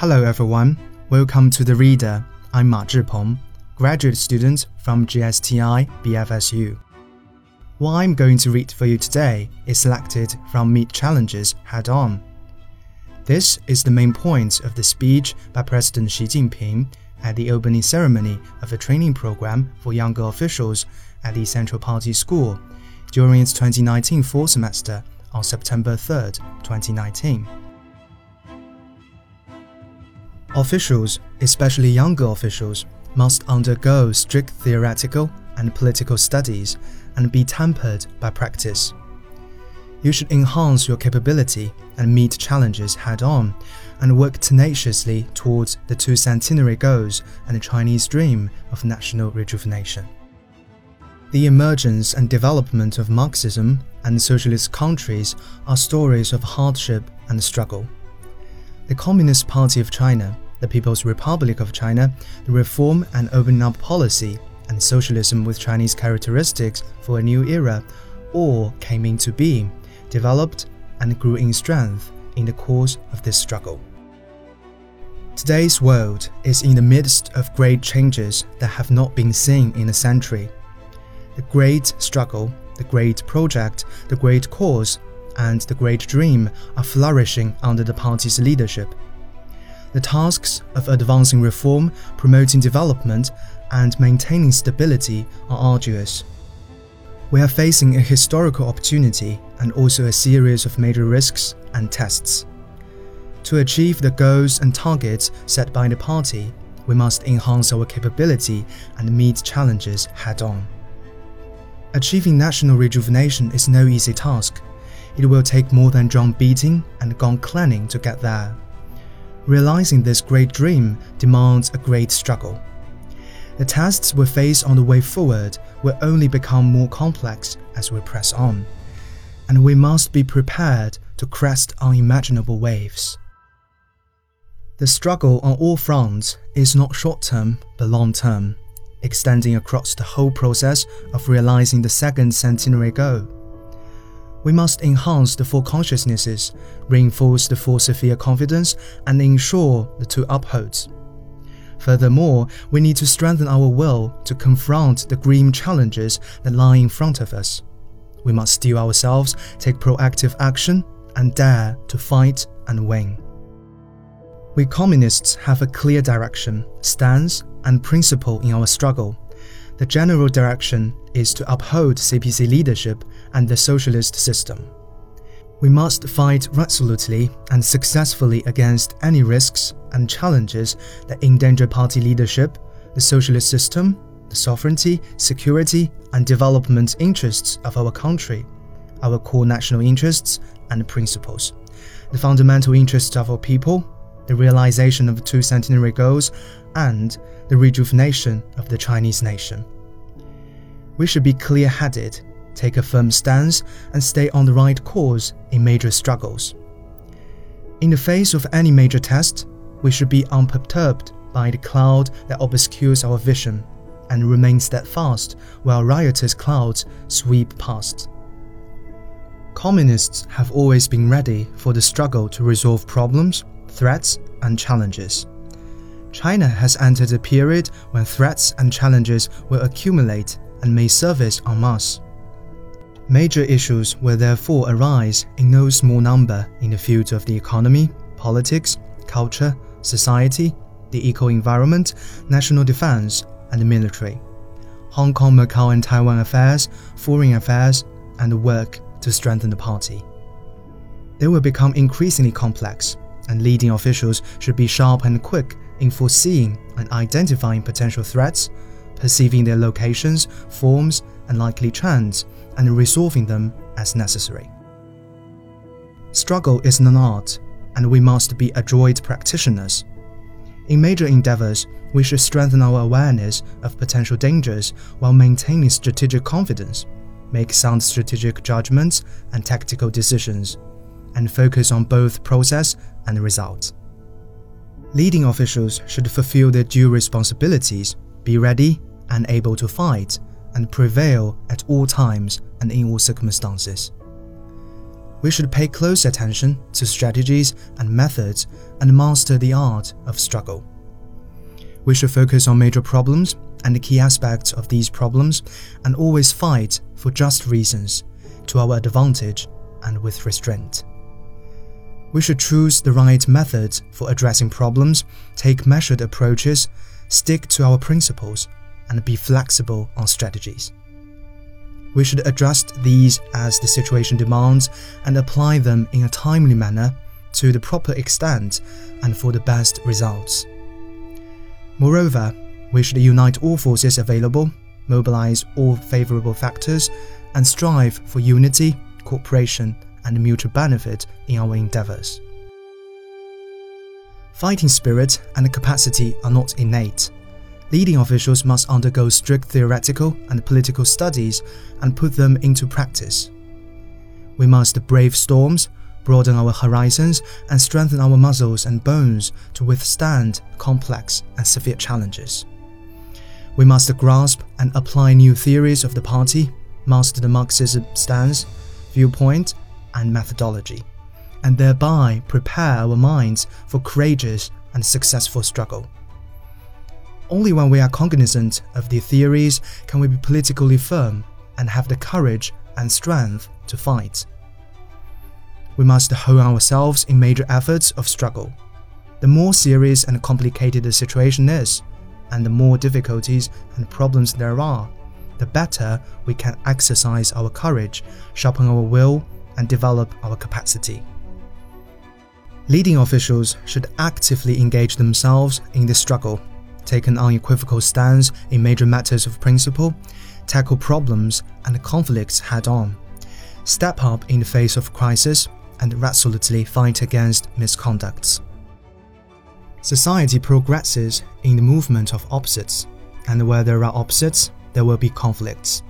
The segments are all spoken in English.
Hello everyone, welcome to The Reader. I'm Ma Zhipeng, graduate student from GSTI BFSU. What I'm going to read for you today is selected from Meet Challenges Head On. This is the main point of the speech by President Xi Jinping at the opening ceremony of a training program for younger officials at the Central Party School during its 2019 fall semester on September 3, 2019. Officials, especially younger officials, must undergo strict theoretical and political studies and be tempered by practice. You should enhance your capability and meet challenges head on and work tenaciously towards the two centenary goals and the Chinese dream of national rejuvenation. The emergence and development of Marxism and socialist countries are stories of hardship and struggle. The Communist Party of China, the People's Republic of China, the Reform and Opening Up policy, and socialism with Chinese characteristics for a new era all came into being, developed, and grew in strength in the course of this struggle. Today's world is in the midst of great changes that have not been seen in a century the great struggle, the great project, the great cause, and the great dream are flourishing under the party's leadership. The tasks of advancing reform, promoting development, and maintaining stability are arduous. We are facing a historical opportunity and also a series of major risks and tests. To achieve the goals and targets set by the party, we must enhance our capability and meet challenges head on. Achieving national rejuvenation is no easy task. It will take more than drum beating and gong clanging to get there. Realizing this great dream demands a great struggle. The tasks we face on the way forward will only become more complex as we press on, and we must be prepared to crest unimaginable waves. The struggle on all fronts is not short term but long term extending across the whole process of realizing the second centenary goal. We must enhance the four consciousnesses, reinforce the four sphere confidence, and ensure the two upholds. Furthermore, we need to strengthen our will to confront the grim challenges that lie in front of us. We must steel ourselves, take proactive action, and dare to fight and win. We communists have a clear direction, stance, and principle in our struggle. The general direction is to uphold CPC leadership and the socialist system. We must fight resolutely and successfully against any risks and challenges that endanger party leadership, the socialist system, the sovereignty, security, and development interests of our country, our core national interests and principles, the fundamental interests of our people, the realization of two centenary goals, and the rejuvenation of the Chinese nation. We should be clear headed, take a firm stance, and stay on the right course in major struggles. In the face of any major test, we should be unperturbed by the cloud that obscures our vision and remain steadfast while riotous clouds sweep past. Communists have always been ready for the struggle to resolve problems, threats, and challenges. China has entered a period when threats and challenges will accumulate and may surface en masse. Major issues will therefore arise in no small number in the fields of the economy, politics, culture, society, the eco environment, national defense, and the military. Hong Kong, Macau, and Taiwan affairs, foreign affairs, and the work to strengthen the party. They will become increasingly complex, and leading officials should be sharp and quick in foreseeing and identifying potential threats, perceiving their locations, forms, and likely trends, and resolving them as necessary. Struggle is an art, and we must be adroit practitioners. In major endeavors, we should strengthen our awareness of potential dangers while maintaining strategic confidence, make sound strategic judgments and tactical decisions, and focus on both process and result. Leading officials should fulfill their due responsibilities, be ready and able to fight, and prevail at all times and in all circumstances. we should pay close attention to strategies and methods and master the art of struggle. We should focus on major problems and the key aspects of these problems and always fight for just reasons, to our advantage and with restraint. We should choose the right methods for addressing problems, take measured approaches, stick to our principles, and be flexible on strategies. We should adjust these as the situation demands and apply them in a timely manner to the proper extent and for the best results. Moreover, we should unite all forces available, mobilize all favorable factors, and strive for unity, cooperation, and mutual benefit in our endeavors. Fighting spirit and capacity are not innate. Leading officials must undergo strict theoretical and political studies and put them into practice. We must brave storms, broaden our horizons, and strengthen our muscles and bones to withstand complex and severe challenges. We must grasp and apply new theories of the party, master the Marxism stance, viewpoint, and methodology, and thereby prepare our minds for courageous and successful struggle. Only when we are cognizant of the theories can we be politically firm and have the courage and strength to fight. We must hold ourselves in major efforts of struggle. The more serious and complicated the situation is, and the more difficulties and problems there are, the better we can exercise our courage, sharpen our will, and develop our capacity. Leading officials should actively engage themselves in this struggle, take an unequivocal stance in major matters of principle, tackle problems and conflicts head on, step up in the face of crisis, and resolutely fight against misconducts. Society progresses in the movement of opposites, and where there are opposites, there will be conflicts.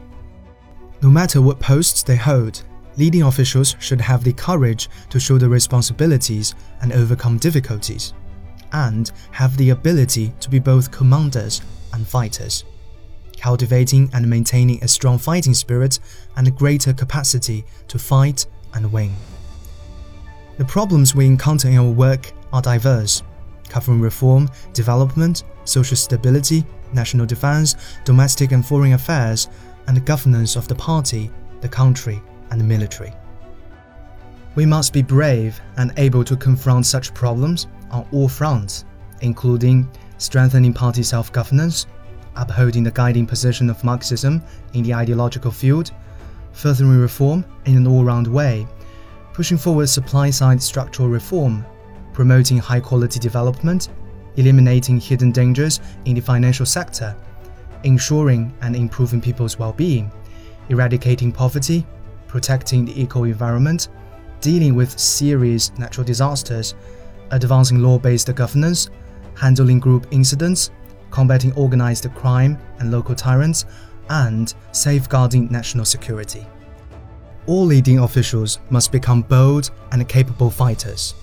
No matter what posts they hold, leading officials should have the courage to shoulder responsibilities and overcome difficulties, and have the ability to be both commanders and fighters, cultivating and maintaining a strong fighting spirit and a greater capacity to fight and win. The problems we encounter in our work are diverse covering reform, development, social stability, national defense, domestic and foreign affairs, and the governance of the party, the country, and military. We must be brave and able to confront such problems on all fronts, including strengthening party self governance, upholding the guiding position of Marxism in the ideological field, furthering reform in an all round way, pushing forward supply side structural reform promoting high quality development, eliminating hidden dangers in the financial sector, ensuring and improving people's well being, eradicating poverty, protecting the eco environment, dealing with serious natural disasters, advancing law based governance, handling group incidents, combating organized crime and local tyrants, and safeguarding national security. All leading officials must become bold and capable fighters.